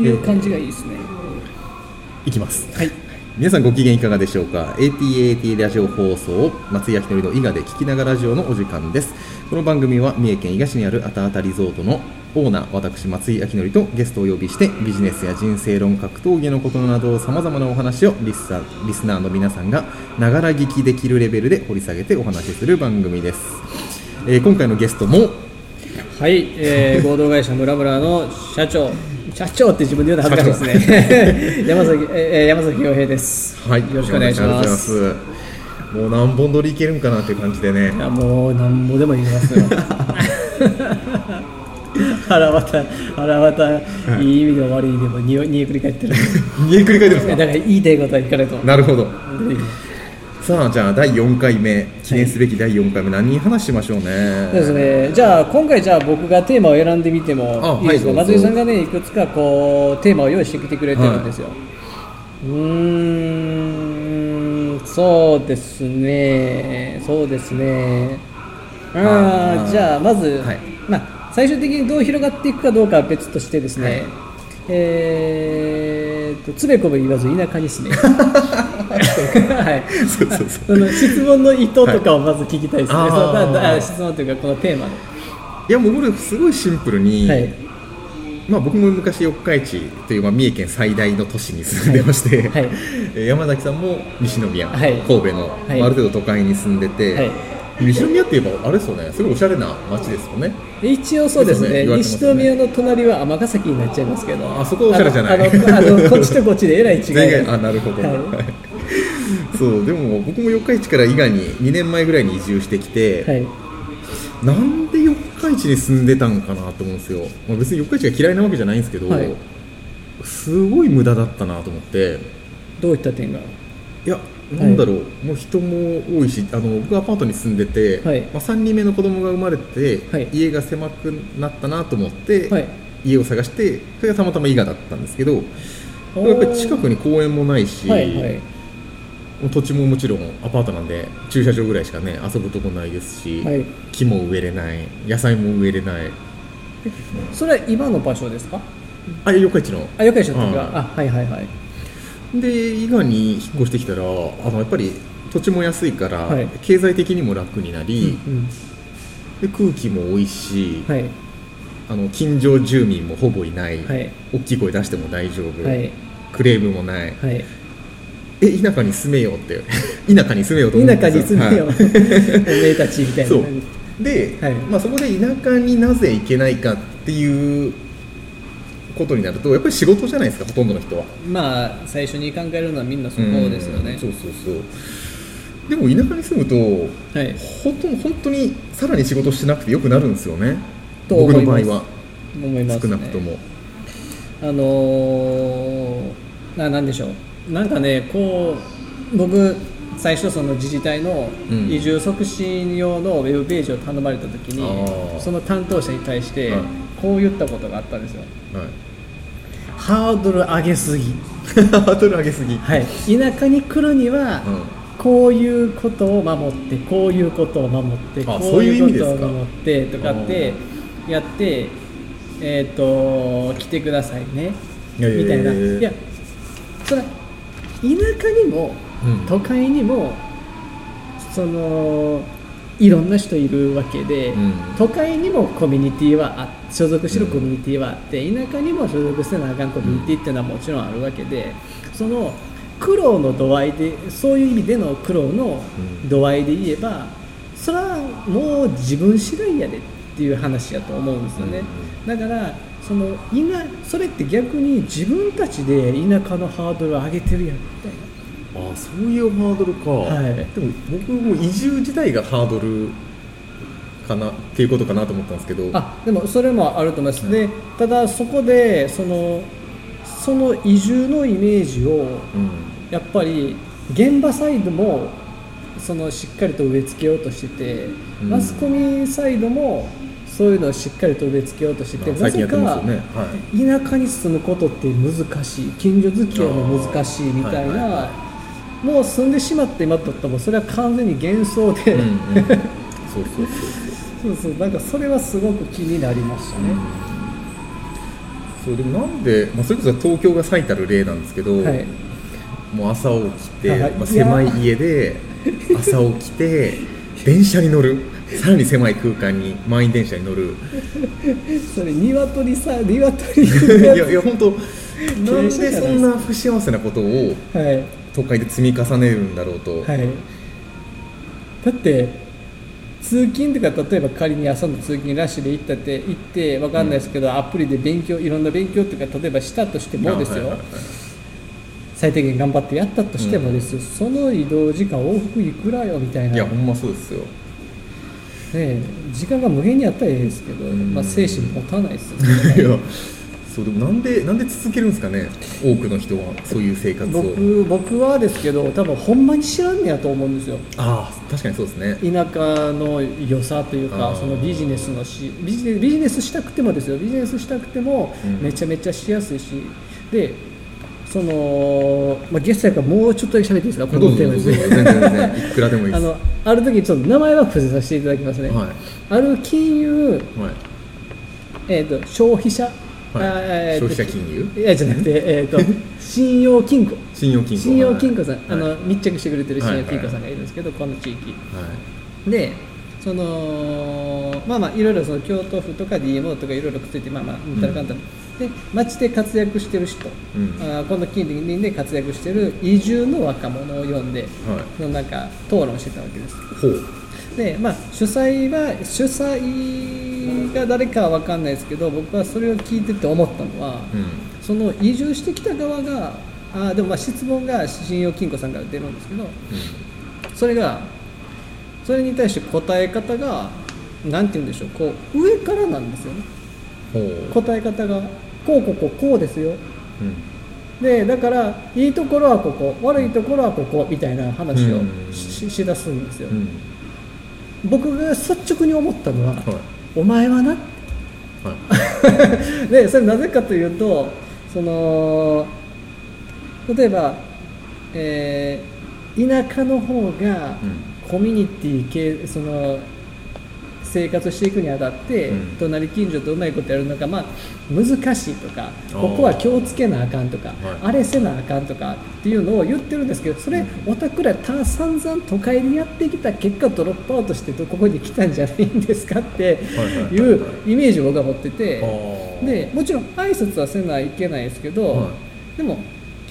っていう感じがいいですね、いきます。はい。皆さんご機嫌いかがでしょうか？ATAT ラジオ放送松井明典の伊賀で聞きながらラジオのお時間です。この番組は三重県伊賀市にあるあたあたリゾートのオーナー私松井明典とゲストをお呼びしてビジネスや人生論格闘技のことなどさまざまなお話をリスナーリスナーの皆さんがながら聞きできるレベルで掘り下げてお話しする番組です、えー今回のゲストもはい、えー 合同会社ムラムラの社長社長って自分で言うの恥ずかしいですね。山崎、えー山崎洋平です。はい。よろしくお願いします。もう何本撮りいけるんかなっていう感じでね。いやもうなんぼでも言いますよ。腹渡腹渡い。い意味でも悪い意味でも煮え煮えくり返ってる。家繰り返ってますか？だから言いたいことは聞かないと。なるほどさあじゃあ第4回目記念すべき第4回目、何話しましょうね。そうですね、じゃあ今回じゃあ僕がテーマを選んでみてもあいいですか、はい松井さんがねいくつかこうテーマを用意してきてくれてるんですよ、うーんそうですね。そうですね。あじゃあまず、はい。まあ、最終的にどう広がっていくかどうかは別としてですね、はい。えーとつべこべ言わず田舎に住め はい。そうそうそう。質問の意図とかをまず聞きたいですね、はいそ質問というかこのテーマのいやもうこれすごいシンプルに、はい。まあ、僕も昔四日市という、まあ、三重県最大の都市に住んでまして、はい。はい。えー山崎さんも西宮、はい。神戸の、はい。まあある程度都会に住んでて、はい。西宮って言えばあれですよね。すごいおしゃれな街ですよね。一応そうですね。ね。西宮の隣は尼崎になっちゃいますけど。あそこおしゃれじゃない。あのこっちとこっちでえらい違いあなるほど、はい。はい そうでも僕も四日市から伊賀に2年前ぐらいに移住してきて、はい。なんで四日市に住んでたんかなと思うんですよ、まあ、別に四日市が嫌いなわけじゃないんですけど、はい。すごい無駄だったなと思って。どういった点が？いやなんだろう、もう人も多いしあの僕アパートに住んでて、はい。まあ、3人目の子供が生まれて、はい。家が狭くなったなと思って、はい。家を探してそれがたまたま伊賀だったんですけどやっぱり近くに公園もないし、はいはい土地ももちろんアパートなんで駐車場ぐらいしかね遊ぶとこないですし、はい。木も植えれない野菜も植えれない。それは今の場所ですか？あ四日市の。あよくでしょ時がうん。あはいはいはい。で伊賀に引っ越してきたらあのやっぱり土地も安いから、はい。経済的にも楽になり、うん。で空気も美味しい、はい。あの近所住民もほぼいない、はい。大きい声出しても大丈夫、はい。クレームもない、はいえ田舎に住めようって。田舎に住めようと思うん田舎に住めよ、はい。おめえたちみたいな。そう。で、はい。まあ、そこで田舎になぜ行けないかっていうことになるとやっぱり仕事じゃないですかほとんどの人は。まあ最初に考えるのはみんなそこですよね。うん。そうそうそう。でも田舎に住むとはい。ほとん本当にさらに仕事してなくてよくなるんですよね。と僕の場合は。思います、ね、少なくとも。あのー、ななんでしょうなんかねこう僕最初その自治体のうん移住促進用のウェブページを頼まれた時に、あー。その担当者に対してはい。こう言ったことがあったんですよ。はい。ハードル上げすぎ、ハードル上げすぎ、はい、田舎に来るには、うこういうことを守ってこういうことを守ってあこそういうことを守ってとかってやってえっ、と来てくださいね。みたいな。いやそれ舎にもうん。都会にもそのいろんな人いるわけで、うん。都会にもコミュニティはあ所属してるコミュニティはあって、田舎にも所属してなあかんコミュニティっていうのはもちろんあるわけでその苦労の度合いでそういう意味での苦労の度合いで言えば、それはもう自分次第やでっていう話やと思うんですよね、だからその田それって逆に自分たちで田舎のハードルを上げてるやんみたいな。ああそういうハードルか、はい。でも僕も移住自体がハードルかなっていうことかなと思ったんですけど。あでもそれもあると思います、でただそこでそのその移住のイメージをうん。やっぱり現場サイドもそのしっかりと植え付けようとしてて、うん。マスコミサイドもそういうのをしっかりと植え付けようとしてて、なぜかよね、はい。田舎に住むことって難しい近所付き合いも難しいみたいな、あーはいはい。はもう住んでしまって今とったらもうそれは完全に幻想で、うんうん、そうそうそうそう。そうなんかそれはすごく気になりましたね、そうでもなんで、まあ、それこそ東京が最たる例なんですけど、はい。もう朝起きて、はいまあ、狭い家で朝起きて電車に乗るさらに狭い空間に満員電車に乗る。それ鶏さ鶏いやいや本当なんでそんな不幸せなことをはい。都会で積み重ねるんだろうと、はい。だって通勤とか例えば仮に朝の通勤ラッシュで行ったって行ってわかんないですけど、アプリで勉強いろんな勉強とか例えばしたとしてもですよ、はいはいはい。最低限頑張ってやったとしてもですよ、その移動時間往復いくらよみたいな、ねいやほんまそうですよえ、時間が無限にあったらいいですけど、ん。まあ、精神持たないですよね。いやそうでもなんでなんで続けるんですかね多くの人はそういう生活を。僕僕はですけど多分ほんまに知らんねやと思うんですよ。ああ確かにそうですね。田舎の良さというかそのビジネスのしビジネビジネスしたくてもですよ。ビジネスしたくてもうん。めちゃめちゃしやすいし、でその、まあ、ゲストやからもうちょっとだけ喋っていいですか？このテーマですどうぞどうぞ全然全然いくらでもいいです。あのある時ちょっと名前は伏せさせていただきますね、はい。ある金融、はい。えー、と消費者、はい。あえーと消費者金融？いやじゃなくて、えー、と信用金庫。信用金庫。信用金庫さん、はい。あのはい密着してくれてる信用金庫さんがいるんですけど、この地域。でそのまあまあいろいろその京都府とか DMO とかいろいろくっついてまあまあうんたらかんたら、で町で活躍してる人、うん。あーこの近隣で活躍してる移住の若者を呼んで、はい。そのなんか討論してたわけです。でまあ主催は主催が誰かは分かんないですけど僕はそれを聞いてて思ったのは、うん。その移住してきた側があーでもまあ質問が信用金庫さんから出るんですけどそれがそれに対して答え方がなんて言うんでしょうこう上からなんですよね答え方がこうこうこうこうですよ。うん。でだからいいところはここ悪いところはここみたいな話をうん。ししだすんですよ、うん。僕が率直に思ったのは、はい。お前はな。はい。でそれなぜかというとその例えば、えー田舎の方がうん。コミュニティ系その生活していくにあたって、うん。隣近所とうまいことやるのが、まあ、難しいとかここは気をつけなあかんとか、はい。あれせなあかんとかっていうのを言ってるんですけどそれおたくらた散々都会にやってきた結果ドロップアウトしてここに来たんじゃないんですかってはいうイメージを僕は持ってて。でもちろん挨拶はせないけないですけど、はでも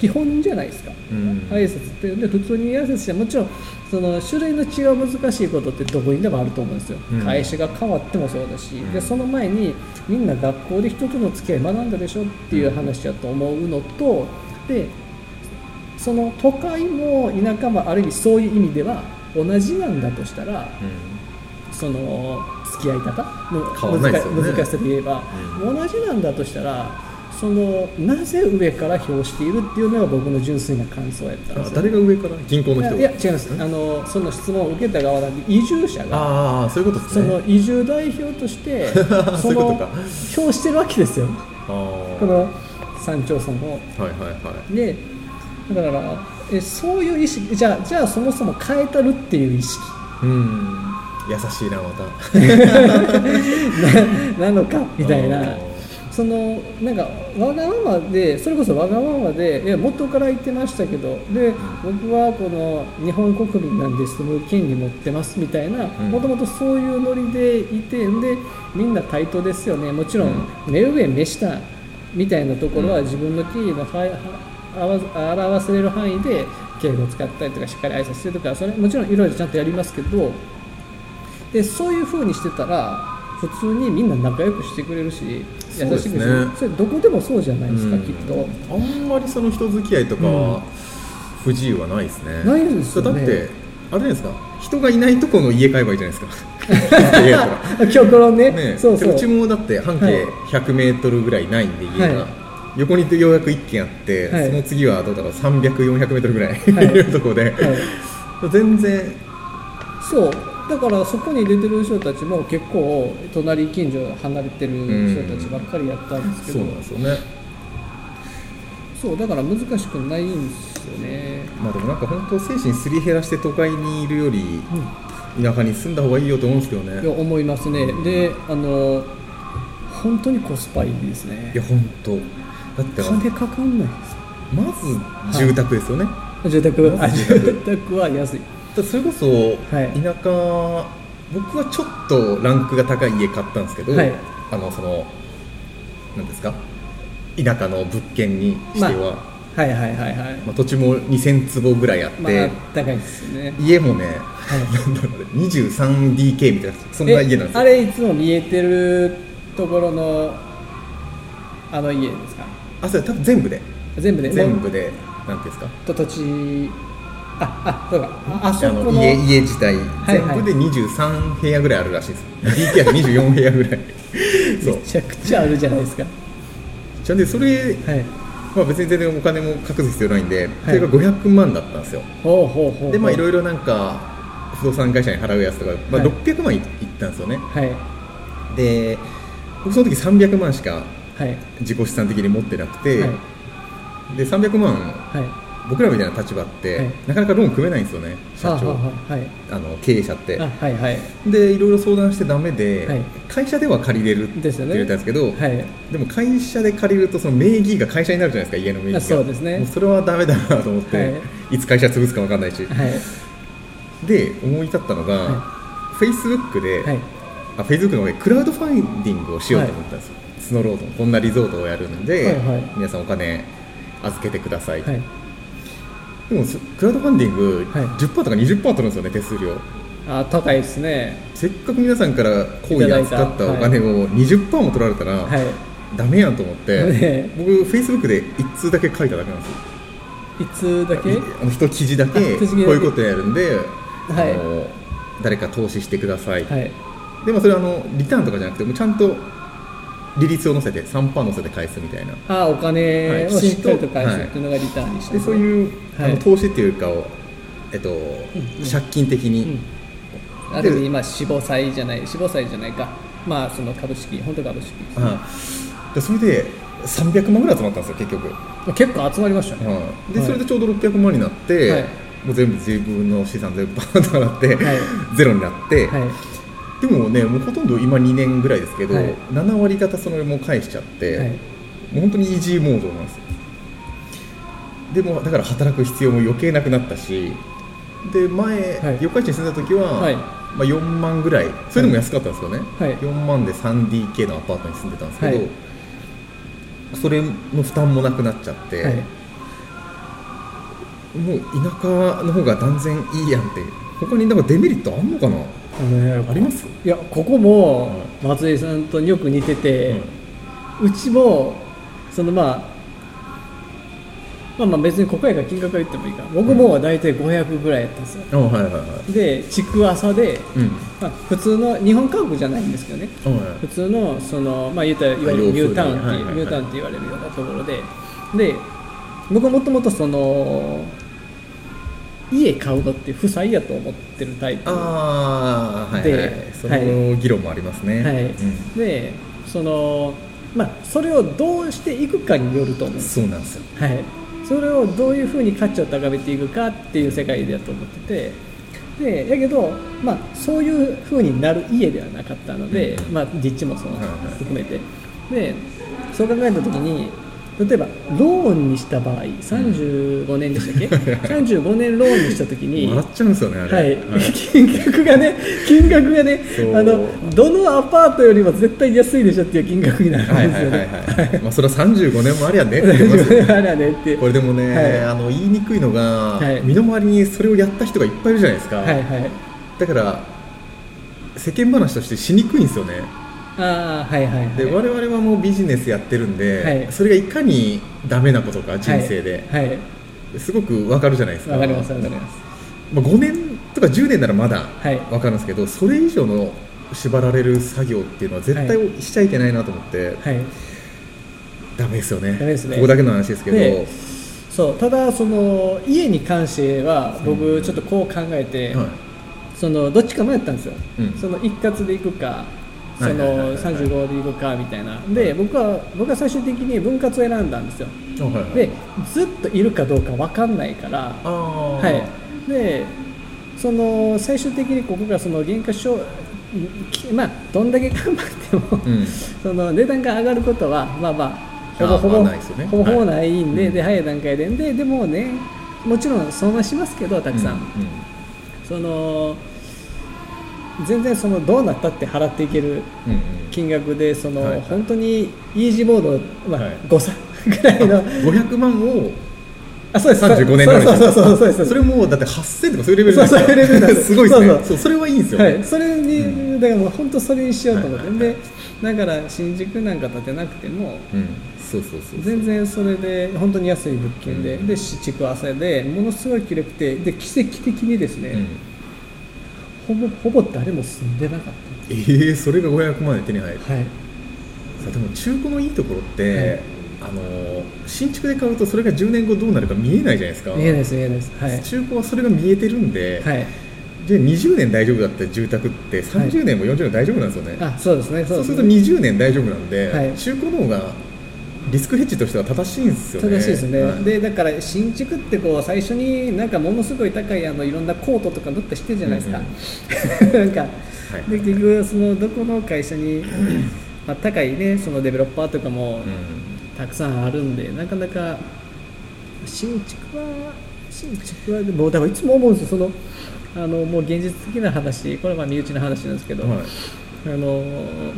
基本じゃないですか、うん。挨拶ってで普通に挨拶してもちろんその種類の違う難しいことってどこにでもあると思うんですよ、うん。会社が変わってもそうだし、ん。でその前にみんな学校で人との付き合い学んだでしょっていう話だと思うのとでその都会も田舎もある意味そういう意味では同じなんだとしたら、その付き合い方の難難しさで言えば、う同じなんだとしたらそのなぜ上から表しているっていうのが僕の純粋な感想やったんあですよ。誰が上から？銀行の人いや違います。あのその質問を受けた側なんで移住者がああそういうことですそねの移住代表として そういうことか。表してるわけですよ。この山頂村を。はいはいはい。でだからえそういう意識じゃあじゃあそもそも変えたるっていう意識。うん。優しいなまた。ななのかみたいなそのなんかわがままでそれこそわがままでいや元から言ってましたけどで僕はこの日本国民なんで住む権利持ってますみたいなうん。もともとそういうノリでいてでみんな対等ですよね。もちろん目上目下みたいなところはうん。自分の権利の表表せれる範囲で敬語を使ったりとかしっかり挨拶してとかそれもちろんいろいろちゃんとやりますけどでそういうふうにしてたら普通にみんな仲良くしてくれるし優しくしてそうですね。それどこでもそうじゃないですか、うん。きっと。あんまりその人付き合いとかは不自由はないですね、ないですよね。だってあれですか。人がいないとこの家買えばいいじゃないですか。家やったら今日このねねそうそう。うちもだって半径はい。100メートルぐらいないんで家が、はい。横にようやく1軒あって、はい。その次はどうだろう。300、400メートルぐらい、はい。い、るとこで、全然。そうだからそこに出てる人たちも結構隣近所離れてる人たちばっかりやったんですけどそうなんですよね。そうだから難しくないんですよね。まあでもなんか本当精神すり減らして都会にいるより田舎に住んだ方がいいよと思うんですけどね。いや思いますね。であの本当にコスパいいですね。いや本当。だって金かかんないでまず住宅ですよね、す住宅。まあず住宅。住宅は安い。だそれこそはい。田舎、僕はちょっとランクが高い家買ったんですけど、はい。あのそのなんですか？田舎の物件にしては、まはいはいはいはい。あ土地も2000坪ぐらいあって、まあ高いですよね。家もね、い。なんだろうね 23DK みたいなそんな家なんですあれいつも見えてるところのあの家ですか？あそれ多分全部で。全部で。全部でなんていうんですか？と土地ああそうかあのの家家自体。い全部で23部屋ぐらいあるらしいです、DK は24部屋ぐらい。めちゃくちゃあるじゃないですか。ちゃんでそれ、はい。まあ、別に全然お金も隠す必要ないんで、それが500万だったんですよ。ほうほうほうでまあいろいいろなんか不動産会社に払うやつとか、まあ、はい。600万いいったんですよね。はい。で僕その時300万しかはい。自己資産的に持ってなくて、はい。で300万はい僕らみたいな立場って、はい。なかなかローン組めないんですよね社長、はいあの経営者って。あはいはい。でいろいろ相談してダメで、はい。会社では借りれるって言ったんですけどはい。でも会社で借りるとその名義が会社になるじゃないですか家の名義が。あそうですね。それはダメだなと思って、、はい。つ会社潰すか分かんないし、はい。で思い立ったのが、はフェイスブックで、はい。あフェイスブックの方でクラウドファンディングをしようと思ったんですよ、スノーロードの。こんなリゾートをやるんで、はいはい。皆さんお金預けてください、はいでもそクラウドファンディング、はい。10%とか20%取るんですよね手数料。あ高いですね。せっかく皆さんから好意に扱ったお金を20%も取られたら、はい。ダメやんと思って、ね僕フェイスブックで1通だけ書いただけなんです。よいつだけ？いあの一記事だけあこういうことやるんで、はい。あの誰か投資してください、はい。でもそれはあのリターンとかじゃなくてもうちゃんと利率を乗せて3%乗せて返すみたいな。あお金はい。をしっかりと返すっていうのがリターンにしてで。そういう、はい。あの投資っていうかを、えっとうん借金的に、うん。ある意味まあ死亡債じゃない死亡債じゃないか。まあその株式本当株式。ですねはい。でそれで300万ぐらい集まったんですよ結局、結構集まりましたね。はい。ではい。それでちょうど600万になって、はい。もう全部自分の資産全部バーンと上がって、はい。ゼロになって、はいでもねもうほとんど今2年ぐらいですけど、はい。7割方そのもう返しちゃって、はい。もう本当にイージーモードなんですよ。でもだから働く必要も余計なくなったしで前、はい。四日市に住んだ時は、はい。まあ、4万ぐらい。それでも安かったんですよね、はい。4万で 3DK のアパートに住んでたんですけど、はい。それの負担もなくなっちゃって、はい。もう田舎の方が断然いいやんって。他になんかデメリットあんのかな？あのねあります？いやここも松井さんとよく似てて、うちもそのまあまあまあ別にここやから金額は言ってもいいか。僕も大体500ぐらいやったんですよ。あはいはいはい。で築浅で、うん。まあ、普通の日本家屋じゃないんですけどね。は普通のそのまあ言ったらいわゆるニュータウンっていう、はいはいはい。ニュータウンって言われるようなところで。で僕はもともとその家買うのって負債やと思ってるタイプ。ああはいではい。その議論もありますね、はい。うん。でそのまあそれをどうしていくかによると思う。そうなんですよ。はい、それをどういうふうに価値を高めていくかっていう世界だと思ってて。でやけど、まあ、そういうふうになる家ではなかったので、うん。まあ、立地もその含めて。でそう考えた時に例えばローンにした場合35年でしたっけ？35年ローンにした時に笑っちゃうんですよねはい、金額がね、金額がねあの、どのアパートよりも絶対安いでしょっていう金額になるんはいですよね。はいまあそれは35年もありゃねって言いますよあれはねって。これでもね、はい。あの言いにくいのが、はい。身の回りにそれをやった人がいっぱいいるじゃないですか、はいはい。だから世間話としてしにくいんですよねああ、はいはいはい。で我々はもうビジネスやってるんで、はい。それがいかにダメなことか人生で、はい。はい。すごくわかるじゃないですか。わかりますわかります。まあ、5年とか10年ならまだはい。わかるんですけど、それ以上の縛られる作業っていうのは絶対しちゃいけないなと思って、はい。ダメですよね。ですね。ここだけの話ですけど、でそう、ただ、その、家に関しては、僕、ちょっとこう考えて、はい。その、どっちか迷ったんですよ。うん。その、一括で行くか、その、35で行くか、みたいな。で、僕は、僕は最終的に分割を選んだんですよ。あはいはい。で、ずっといるかどうか分かんないから、はい、でその最終的にここがその減価償きまあどんだけ頑張っても、うん。その値段が上がることはまあまあほぼほぼ、ね。ほぼほぼないんで,、はいで早い段階で。ででもねもちろん損はしますけどたくさん、うん。その全然そのどうなったって払っていけるうんうん。金額でその、本当にイージーモード、まあはい。誤差ぐらいの500万をあそうです。35年そうそうそうそうです。それもうだって8000とかそういうレベルそうそういうレベす。すごいですね。そうそう。そうそれはいいんですよ、はい、それに、だからもう本当それにしようと思って、はいはいはい。でだから新宿なんか建てなくてもうん、そうそうそう全然それで本当に安い物件で、うん。で築浅でものすごい綺麗くてで奇跡的にですね、うんほぼほぼ誰も住んでなかっえー、それが500万で手に入る。たはい。さでも中古のいいところって、はい。あの新築で買うとそれが10年後どうなるか見えないじゃないですか。見えないです見えないです。はい。中古はそれが見えてるんで、はい。で20年大丈夫だった住宅って30年も40年大丈夫なんですよね、あそうですねそうるとですすね20年大丈夫なんで、はい。中古の方がリスクヘッジとしては正しいんですよね。正しいですね、はい。でだから新築ってこう最初になんかものすごい高いあのいろんなコートとか塗ったりしてるじゃないですか、なんかはい。で結局そのどこの会社に、まあ、高いねそのデベロッパーとかもうん。たくさんあるんでなかなか新築は新築はもうだからいつも思うんですよ。そのあのもう現実的な話これはまあ身内の話なんですけど、はい。あの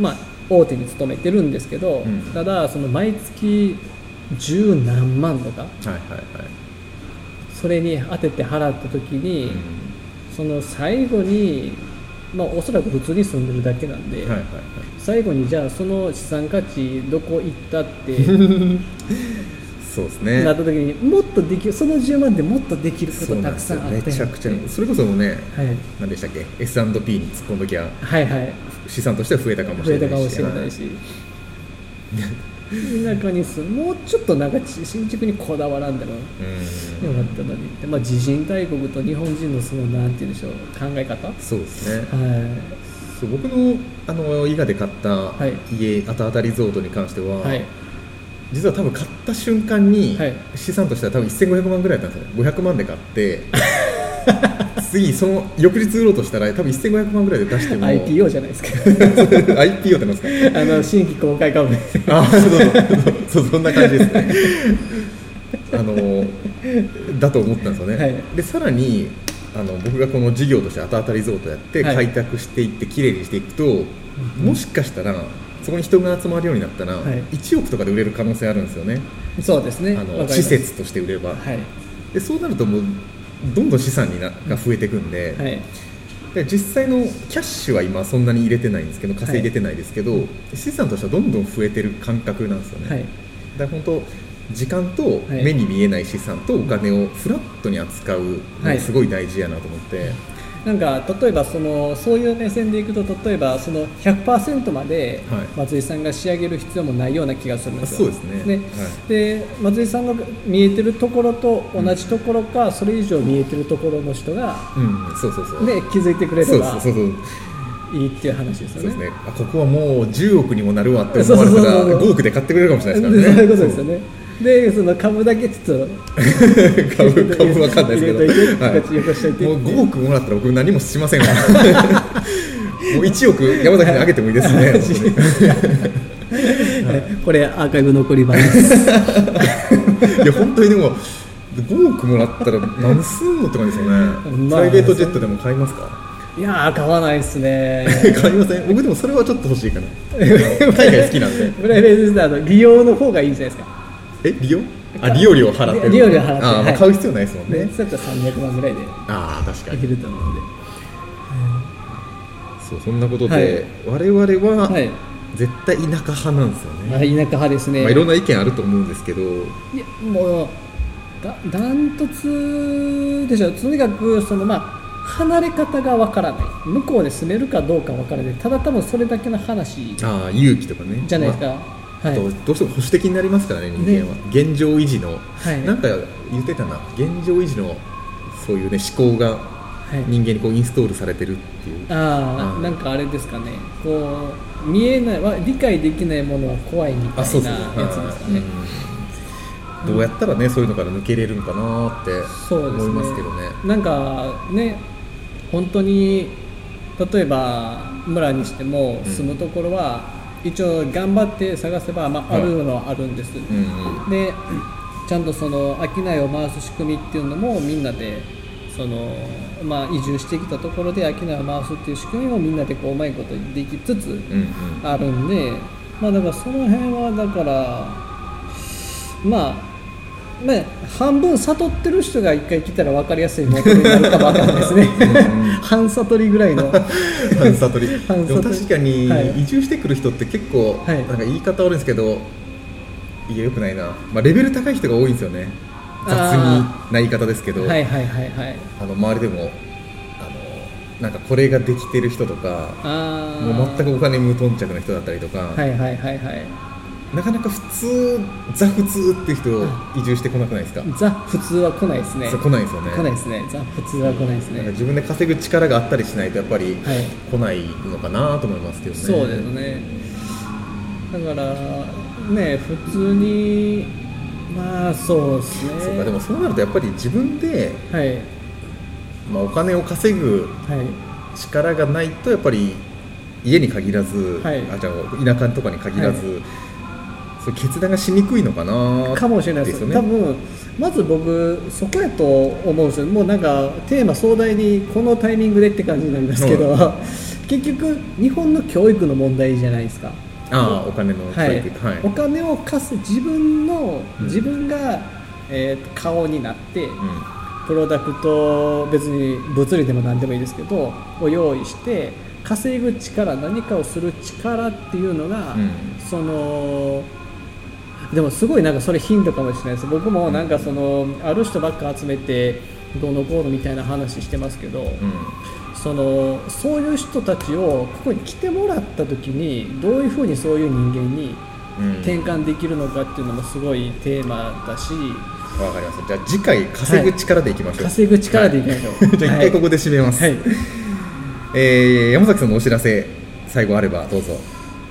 まあ大手に勤めてるんですけど、うん。ただその毎月十何万とかはいはいはい。それに当てて払った時に、うその最後にまあおそらく普通に住んでるだけなんで、んはいはいはい。最後にじゃあその資産価値どこ行ったって そうですね。なった時にもっとできるその10万でもっとできることたくさんあって。めちゃくちゃ。それこそもうねはい、何でしたっけ？S&P に突っ込んどきゃはいはい。資産としては増えたかもし増えれないし。たかもしれない。し田舎に住むもうちょっとなんかち新築にこだわらんでも。うん。よかったのに。って、まあ、地震大国と日本人のそのなんて言うんでしょう考え方？そうですね。はそう僕のあの伊賀で買ったはい。家、あたあたリゾートに関しては、いはい実は多分買った瞬間に、はい。資産としては多分1500万ぐらいだったんですよ。500万で買って 次その翌日売ろうとしたら多分1500万ぐらいで出しても IPO じゃないですか。IPO ってなんですか？あの新規公開株。あそうそうそう。そうそんな感じですね。あのだと思ったんですよね、はい。でさらにあの僕がこの事業としてあたあたリゾートやってはい。開拓していってきれいにしていくと、もしかしたらそこに人が集まるようになったら、はい。1億とかで売れる可能性あるんですよね。そうですね。あの施設として売れば、はい。でそうなるともうどんどん資産になが増えていくんで,、はい。で実際のキャッシュは今そんなに入れてないんですけど稼いでてないですけど、資産としてはどんどん増えてる感覚なんですよね、はい。だから本当時間とはい。目に見えない資産とお金をフラットに扱うのはい。がすごい大事やなと思って、なんか例えばそのそういう目線でいくと例えばその100%まではい。松井さんが仕上げる必要もないような気がするんですよ。そうですね。はい。で松井さんが見えてるところと同じところか、それ以上見えてるところの人が、うん、そうそうそう、ね、気づいてくれればそうそうそう。いいっていう話ですよね。そうですね。あここはもう10億にもなるわって思われたらそうそうそうそう。5億で買ってくれるかもしれないですからね。でそういうことですよね。でその株だけちょっと。株株わかんないですけど、はいもう5億もらったら僕何もしませんわ。もう1億山崎にあげてもいいですね。これアーカイブ残ります。いや本当にでも5億もらったら何すんのって感じですよね、まあプライベートジェットでも買いますか？いやー買わないですね。買いません？僕でもそれはちょっと欲しいかな。海外好きなんで。プライベートであの利用の方がいいんじゃないですか。え利用あ利用料払ってる利用料払ってあ、買う必要ないですもんね。ね、そうやったら300万ぐらいで。ああ確かに。いけると思うんで。そうそんなことで、はい。我々ははい。絶対田舎派なんですよね、あ田舎派ですね。まあ、いろんな意見あると思うんですけど。いやもうだダントツでしょ。とにかくそのまあ離れ方がわからない。向こうで住めるかどうかわからない。ただ多分それだけの話ああ勇気とかね。じゃないですか、まあはいあとどうしても保守的になりますからね人間は、現状維持の、はい。なんか言ってたな。現状維持のそういうね思考がはい。人間にこうインストールされてるっていう、うん。ああなんかあれですかね。こう見えないわ理解できないものは怖いみたいなやつですかね。うん。どうやったらねそういうのから抜けれるんかなって思いますけどね。なんかね本当に例えば村にしてもうん。住むところは一応頑張って探せば、まあ、あるのはあるんです、うんうん。でちゃんとその商いを回す仕組みっていうのもみんなでその、まあ、移住してきたところで商いを回すっていう仕組みもみんなでこううまいことできつつうんうん。あるんで、まあ、だからその辺はだからまあまあ、半分悟ってる人が一回来たら分かりやすいモデルになるかも分かんないですね。半悟りぐらいの。半悟り。でも確かにはい。移住してくる人って結構、はい。なんか言い方悪いんですけどいやよくないな、まあ、レベル高い人が多いんですよね。雑にな言い方ですけど、はいはいはいはい。あの周りでもあのなんかこれができてる人とかもう全くお金無頓着な人だったりとか、はいはいはいはいなかなか普通ザ普通って人移住してこなくないですか、ザ普通は来ないですね。来ないですよね。来ないですね。ザ普通は来ないですね。自分で稼ぐ力があったりしないとやっぱりはい。来ないのかなと思いますけどね、そうですね。だからね普通にまあそうですね。そうかでもそうなるとやっぱり自分で、はい。まあ、お金を稼ぐはい。力がないとやっぱり家に限らず、はい。あじゃあ田舎とかに限らず、そういう決断がしにくいのかなかもしれないです。よね。多分まず僕そこやと思うんですよ。もうなんかテーマ壮大にこのタイミングでって感じになりますけど、結局日本の教育の問題じゃないですか。ああお金の教はい。育はい、お金を貸す自分のうん。自分が、えー顔になって、うプロダクト別に物理でも何でもいいですけどを用意して稼ぐ力何かをする力っていうのが、うん。そのでもすごいなんかそれ頻度かもしれないです。僕もなんかそのある人ばっか集めてどうのこうのみたいな話してますけど、んうん。そのそういう人たちをここに来てもらった時にどういうふうにそういう人間にうん。転換できるのかっていうのもすごいテーマだし、わかりましたじゃあ次回稼ぐ力でいきましょう、稼ぐ力でいきましょう。じゃあ一回ここで締めます、はい。えー山崎さんのお知らせ最後あればどうぞ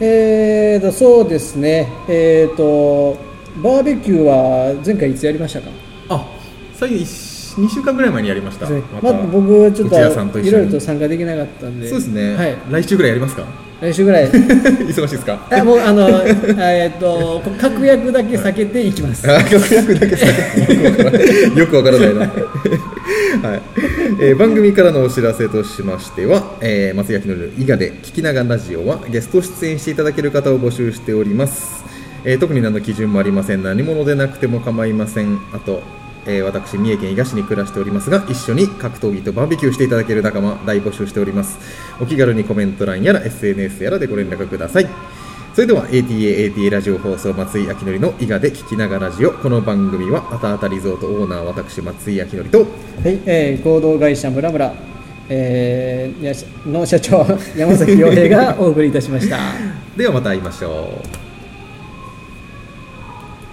えーとそうですね、えーとバーベキューは前回いつやりましたか、あ最近2週間ぐらい前にやりました。まあ、僕、ちょっといろいろと参加できなかったんで、そうですね、はい、来週ぐらいやりますか？来週ぐらい、忙しいですか？あもうあの、えーと確約だけ避けていきます。あ確約だけさよくわからないな、はい。えー番組からのお知らせとしましては、えー松焼きの伊賀で聞きながらラジオはゲスト出演していただける方を募集しております、えー特に何の基準もありません。何者でなくても構いません。あと、えー私三重県伊賀市に暮らしておりますが一緒に格闘技とバーベキューしていただける仲間大募集しております。お気軽にコメント欄やら SNS やらでご連絡ください。それでは ATAATA ラジオ放送松井明則の伊賀で聞きながらラジオこの番組はあたあたリゾートオーナー私松井明則とはい、えー合同会社ムラムラ、えーの社長山崎洋平がお送りいたしました。ではまた会いましょう